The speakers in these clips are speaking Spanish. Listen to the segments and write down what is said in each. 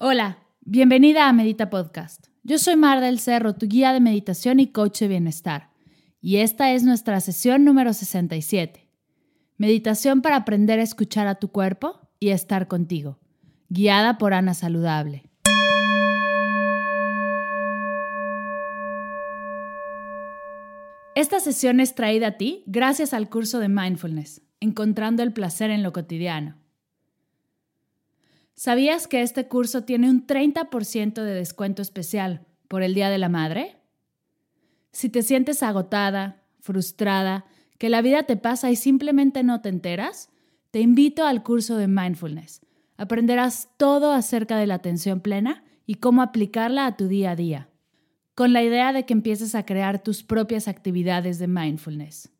Hola, bienvenida a Medita Podcast. Yo soy Mar del Cerro, tu guía de meditación y coach de bienestar. Y esta es nuestra sesión número 67. Meditación para aprender a escuchar a tu cuerpo y estar contigo. Guiada por Ana Saludable. Esta sesión es traída a ti gracias al curso de Mindfulness, Encontrando el placer en lo cotidiano. ¿Sabías que este curso tiene un 30% de descuento especial por el Día de la Madre? Si te sientes agotada, frustrada, que la vida te pasa y simplemente no te enteras, te invito al curso de Mindfulness. Aprenderás todo acerca de la atención plena y cómo aplicarla a tu día a día, con la idea de que empieces a crear tus propias actividades de mindfulness.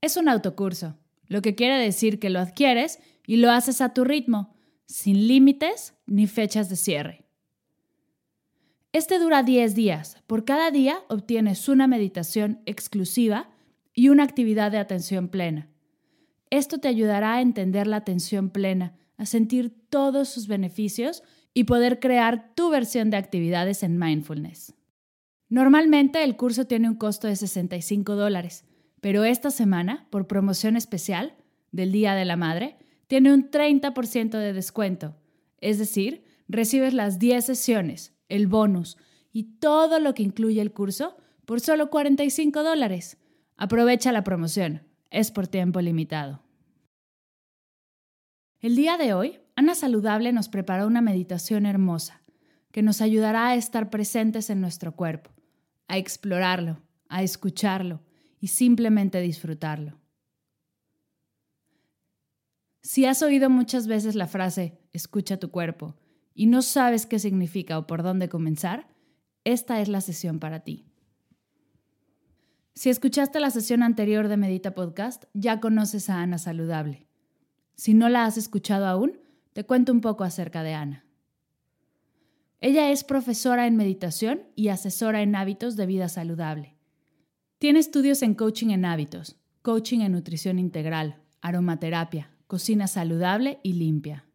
Es un autocurso, lo que quiere decir que lo adquieres y lo haces a tu ritmo, sin límites ni fechas de cierre. Este dura 10 días. Por cada día obtienes una meditación exclusiva y una actividad de atención plena. Esto te ayudará a entender la atención plena, a sentir todos sus beneficios y poder crear tu versión de actividades en mindfulness. Normalmente el curso tiene un costo de 65 dólares, pero esta semana, por promoción especial del Día de la Madre, tiene un 30% de descuento. Es decir, recibes las 10 sesiones, el bonus y todo lo que incluye el curso por solo 45 dólares. Aprovecha la promoción. Es por tiempo limitado. El día de hoy, Ana Saludable nos preparó una meditación hermosa que nos ayudará a estar presentes en nuestro cuerpo, a explorarlo, a escucharlo y simplemente disfrutarlo. Si has oído muchas veces la frase escucha tu cuerpo y no sabes qué significa o por dónde comenzar, esta es la sesión para ti. Si escuchaste la sesión anterior de Medita Podcast, ya conoces a Ana Saludable. Si no la has escuchado aún, te cuento un poco acerca de Ana. Ella es profesora en meditación y asesora en hábitos de vida saludable. Tiene estudios en coaching en hábitos, coaching en nutrición integral, aromaterapia, cocina saludable y limpia.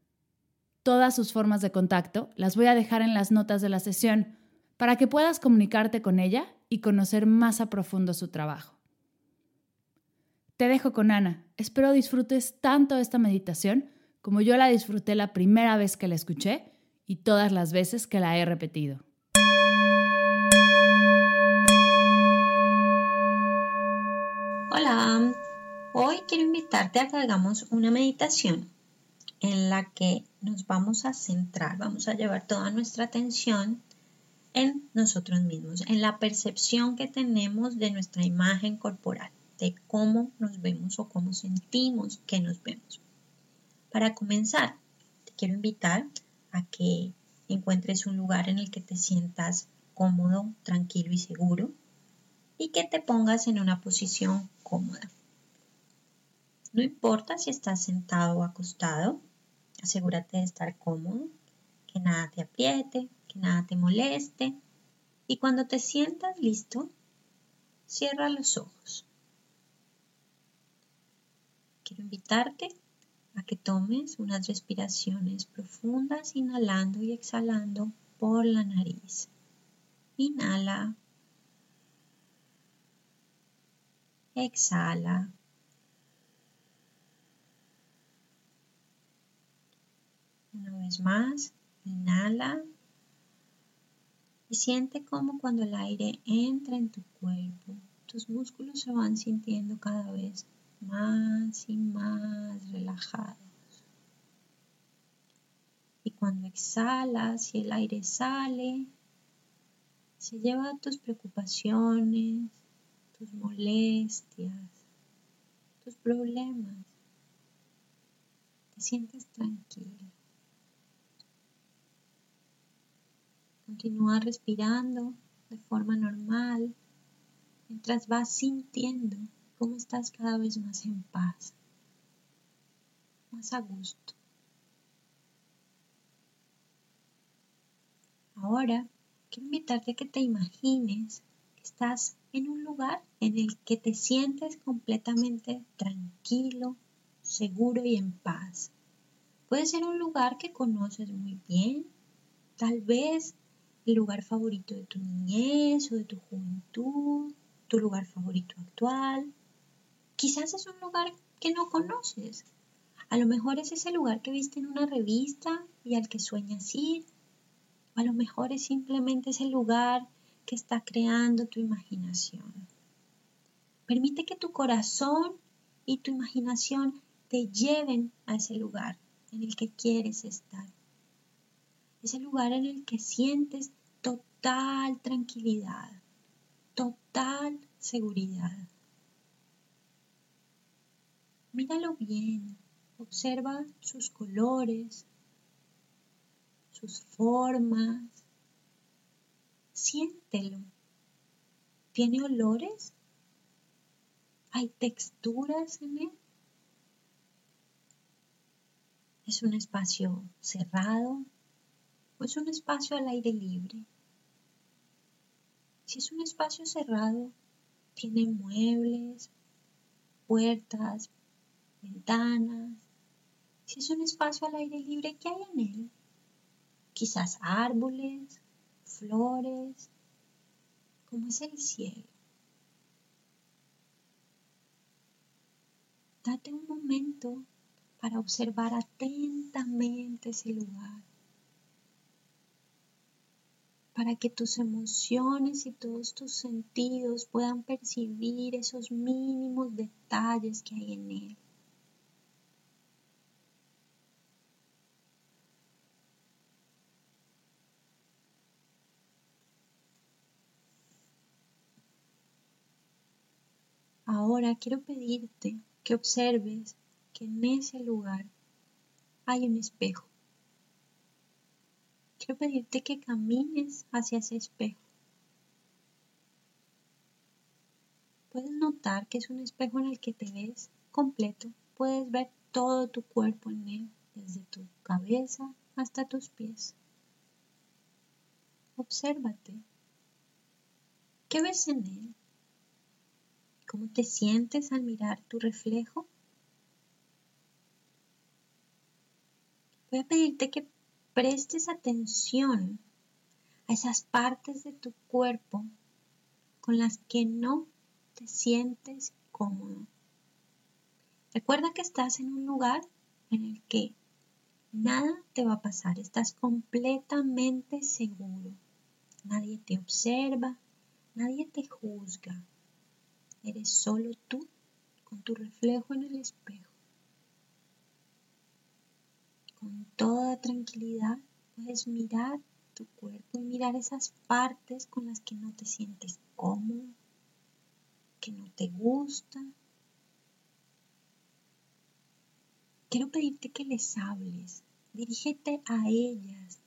Todas sus formas de contacto las voy a dejar en las notas de la sesión para que puedas comunicarte con ella y conocer más a profundo su trabajo. Te dejo con Ana. Espero disfrutes tanto esta meditación como yo la disfruté la primera vez que la escuché y todas las veces que la he repetido. Hola, Hoy quiero invitarte a que hagamos una meditación en la que nos vamos a centrar, vamos a llevar toda nuestra atención en nosotros mismos, en la percepción que tenemos de nuestra imagen corporal, de cómo nos vemos o cómo sentimos que nos vemos. Para comenzar, te quiero invitar a que encuentres un lugar en el que te sientas cómodo, tranquilo y seguro y que te pongas en una posición cómoda. No importa si estás sentado o acostado, asegúrate de estar cómodo, que nada te apriete, que nada te moleste. Y cuando te sientas listo, cierra los ojos. Quiero invitarte a que tomes unas respiraciones profundas, inhalando y exhalando por la nariz. Inhala. Exhala. Una vez más, inhala y siente cómo cuando el aire entra en tu cuerpo, tus músculos se van sintiendo cada vez más y más relajados. Y cuando exhalas y el aire sale, se lleva tus preocupaciones, tus molestias, tus problemas te sientes tranquilo. Continúa respirando de forma normal mientras vas sintiendo cómo estás cada vez más en paz, más a gusto. Ahora quiero invitarte a que te imagines que estás en un lugar en el que te sientes completamente tranquilo, seguro y en paz. Puede ser un lugar que conoces muy bien, tal vez el lugar favorito de tu niñez o de tu juventud, tu lugar favorito actual. Quizás es un lugar que no conoces. A lo mejor es ese lugar que viste en una revista y al que sueñas ir. O a lo mejor es simplemente ese lugar que está creando tu imaginación. Permite que tu corazón y tu imaginación te lleven a ese lugar en el que quieres estar. Ese lugar en el que sientes total tranquilidad, total seguridad. Míralo bien, observa sus colores, sus formas, siéntelo. ¿Tiene olores? ¿Hay texturas en él? ¿Es un espacio cerrado o es un espacio al aire libre? Si es un espacio cerrado, tiene muebles, puertas, ventanas. Si es un espacio al aire libre, ¿qué hay en él? Quizás árboles, flores, como es el cielo. Date un momento para observar atentamente ese lugar, para que tus emociones y todos tus sentidos puedan percibir esos mínimos detalles que hay en él. Ahora quiero pedirte que observes que en ese lugar hay un espejo. Quiero pedirte que camines hacia ese espejo. Puedes notar que es un espejo en el que te ves completo. Puedes ver todo tu cuerpo en él, desde tu cabeza hasta tus pies. Obsérvate. ¿Qué ves en él? ¿Cómo te sientes al mirar tu reflejo? Voy a pedirte que prestes atención a esas partes de tu cuerpo con las que no te sientes cómodo. Recuerda que estás en un lugar en el que nada te va a pasar, estás completamente seguro. Nadie te observa, nadie te juzga. Eres solo tú con tu reflejo en el espejo. Con toda tranquilidad puedes mirar tu cuerpo y mirar esas partes con las que no te sientes cómodo, que no te gusta. Quiero pedirte que les hables, dirígete a ellas,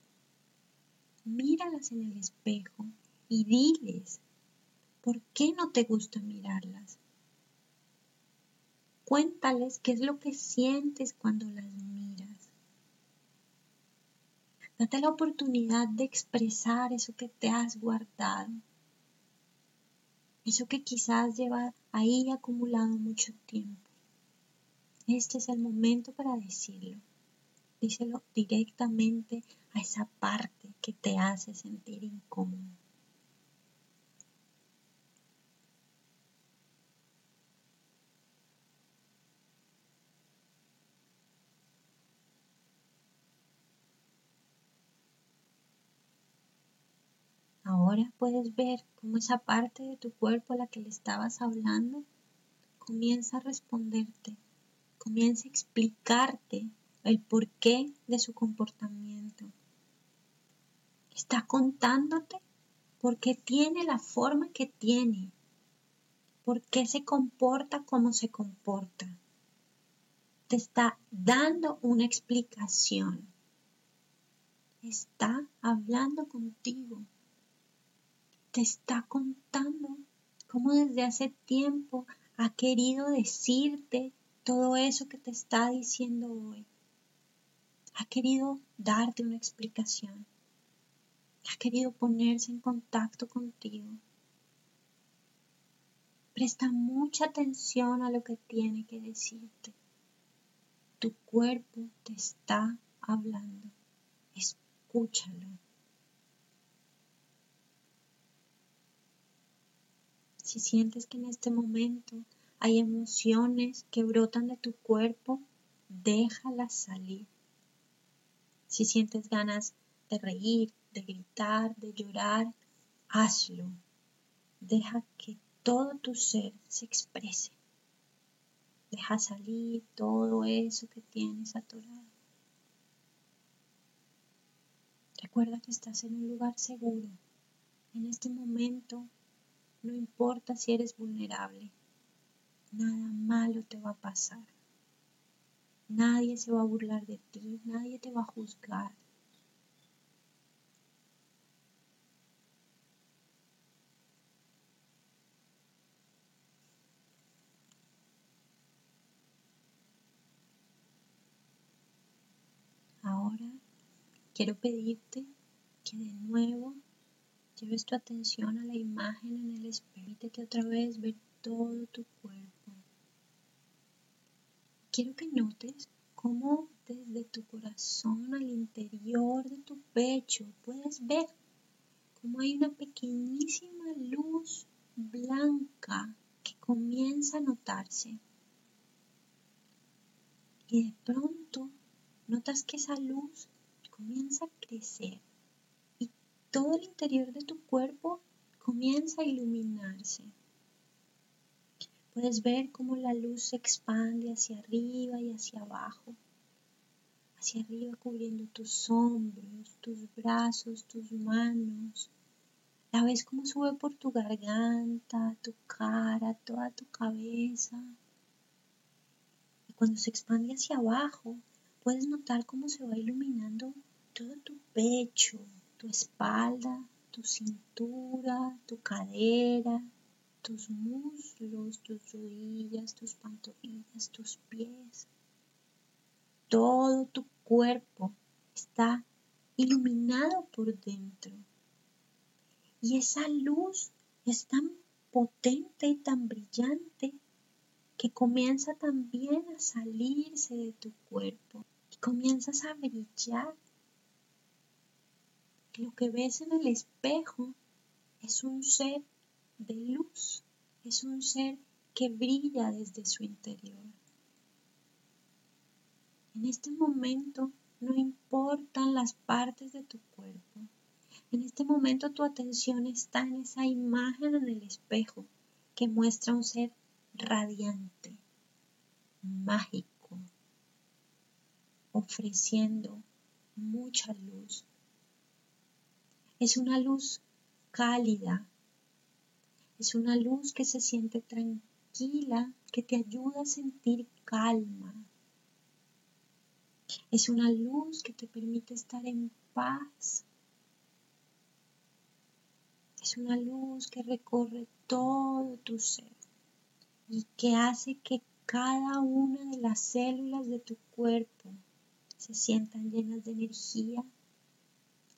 míralas en el espejo y diles ¿Por qué no te gusta mirarlas? Cuéntales qué es lo que sientes cuando las miras. Date la oportunidad de expresar eso que te has guardado. Eso que quizás lleva ahí acumulado mucho tiempo. Este es el momento para decirlo. Díselo directamente a esa parte que te hace sentir incómodo. Ahora puedes ver cómo esa parte de tu cuerpo a la que le estabas hablando comienza a responderte, comienza a explicarte el porqué de su comportamiento. Está contándote por qué tiene la forma que tiene, por qué se comporta como se comporta. te está dando una explicación. Está hablando contigo. Te está contando cómo desde hace tiempo ha querido decirte todo eso que te está diciendo hoy. Ha querido darte una explicación. Ha querido ponerse en contacto contigo. Presta mucha atención a lo que tiene que decirte. Tu cuerpo te está hablando. Escúchalo. Si sientes que en este momento hay emociones que brotan de tu cuerpo, déjalas salir. Si sientes ganas de reír, de gritar, de llorar, hazlo. Deja que todo tu ser se exprese. Deja salir todo eso que tienes atorado. Recuerda que estás en un lugar seguro. En este momento no importa si eres vulnerable. Nada malo te va a pasar. Nadie se va a burlar de ti, nadie te va a juzgar. Quiero pedirte que de nuevo lleves tu atención a la imagen en el espejo. que otra vez ver todo tu cuerpo. Quiero que notes cómo desde tu corazón al interior de tu pecho puedes ver cómo hay una pequeñísima luz blanca que comienza a notarse. Y de pronto notas que esa luz comienza a crecer todo el interior de tu cuerpo comienza a iluminarse. Puedes ver cómo la luz se expande hacia arriba y hacia abajo, hacia arriba cubriendo tus hombros, tus brazos, tus manos. La ves cómo sube por tu garganta, tu cara, toda tu cabeza. Y cuando se expande hacia abajo, puedes notar cómo se va iluminando todo tu pecho, tu espalda, tu cintura, tu cadera, tus muslos, tus rodillas, tus pantorrillas, tus pies. Todo tu cuerpo está iluminado por dentro. Y esa luz es tan potente y tan brillante que comienza también a salirse de tu cuerpo y comienzas a brillar lo que ves en el espejo es un ser de luz, es un ser que brilla desde su interior. En este momento no importan las partes de tu cuerpo. En este momento tu atención está en esa imagen en el espejo que muestra un ser radiante, mágico, ofreciendo mucha luz, es una luz cálida, es una luz que se siente tranquila, que te ayuda a sentir calma. Es una luz que te permite estar en paz. Es una luz que recorre todo tu ser y que hace que cada una de las células de tu cuerpo se sientan llenas de energía,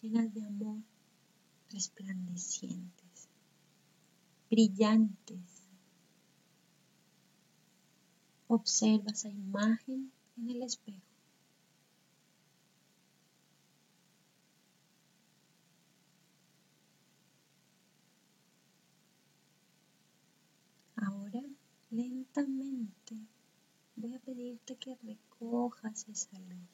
llenas de amor resplandecientes, brillantes. Observa esa imagen en el espejo. Ahora, lentamente, voy a pedirte que recojas esa luz.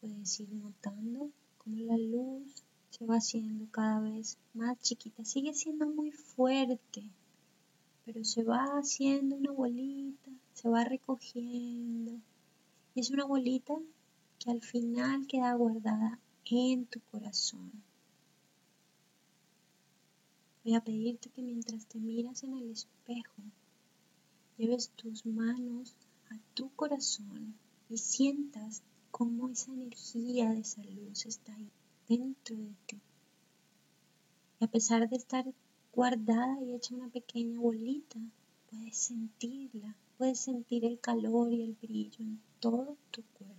Puedes ir notando la luz se va haciendo cada vez más chiquita. Sigue siendo muy fuerte, pero se va haciendo una bolita, se va recogiendo. Y es una bolita que al final queda guardada en tu corazón. Voy a pedirte que mientras te miras en el espejo, lleves tus manos a tu corazón y sientas cómo esa energía de esa luz está ahí dentro de ti. Y a pesar de estar guardada y hecha una pequeña bolita, puedes sentirla, puedes sentir el calor y el brillo en todo tu cuerpo.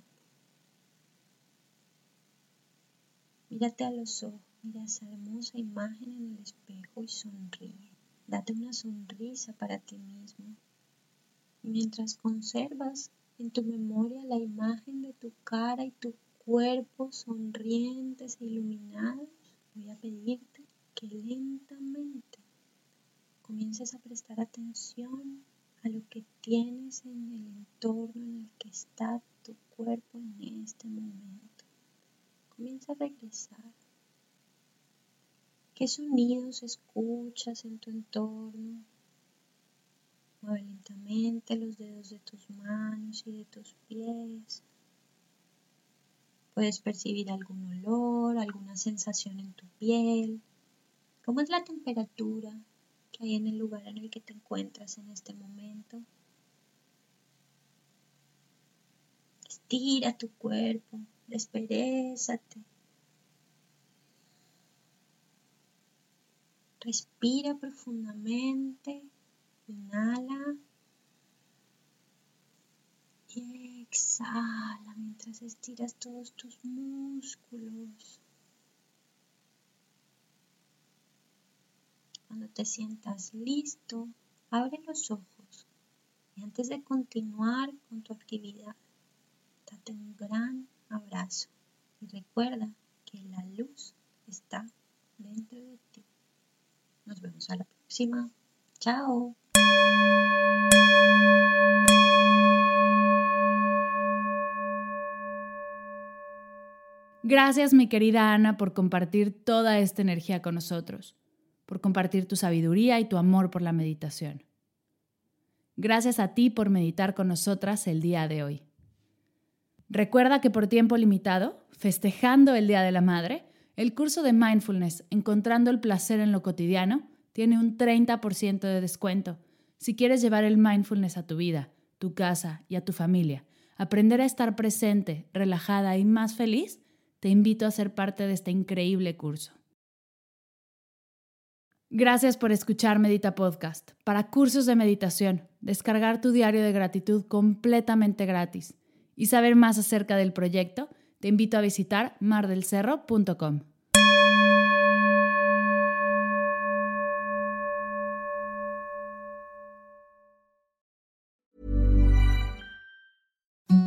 Mírate a los ojos, mira esa hermosa imagen en el espejo y sonríe. Date una sonrisa para ti mismo. Mientras conservas en tu memoria la imagen de tu cara y tu cuerpo sonrientes e iluminados, voy a pedirte que lentamente comiences a prestar atención a lo que tienes en el entorno en el que está tu cuerpo en este momento. Comienza a regresar. ¿Qué sonidos escuchas en tu entorno? Mueve lentamente los dedos de tus manos y de tus pies. Puedes percibir algún olor, alguna sensación en tu piel. ¿Cómo es la temperatura que hay en el lugar en el que te encuentras en este momento? Estira tu cuerpo, desperezate. Respira profundamente, inhala y exhala mientras estiras todos tus músculos. Cuando te sientas listo, abre los ojos y antes de continuar con tu actividad, date un gran abrazo y recuerda que la luz está dentro de ti. Nos vemos a la próxima. Chao. Gracias mi querida Ana por compartir toda esta energía con nosotros, por compartir tu sabiduría y tu amor por la meditación. Gracias a ti por meditar con nosotras el día de hoy. Recuerda que por tiempo limitado, festejando el Día de la Madre, el curso de Mindfulness, Encontrando el Placer en lo Cotidiano, tiene un 30% de descuento. Si quieres llevar el mindfulness a tu vida, tu casa y a tu familia, aprender a estar presente, relajada y más feliz, te invito a ser parte de este increíble curso. Gracias por escuchar Medita Podcast. Para cursos de meditación, descargar tu diario de gratitud completamente gratis y saber más acerca del proyecto, te invito a visitar mardelcerro.com.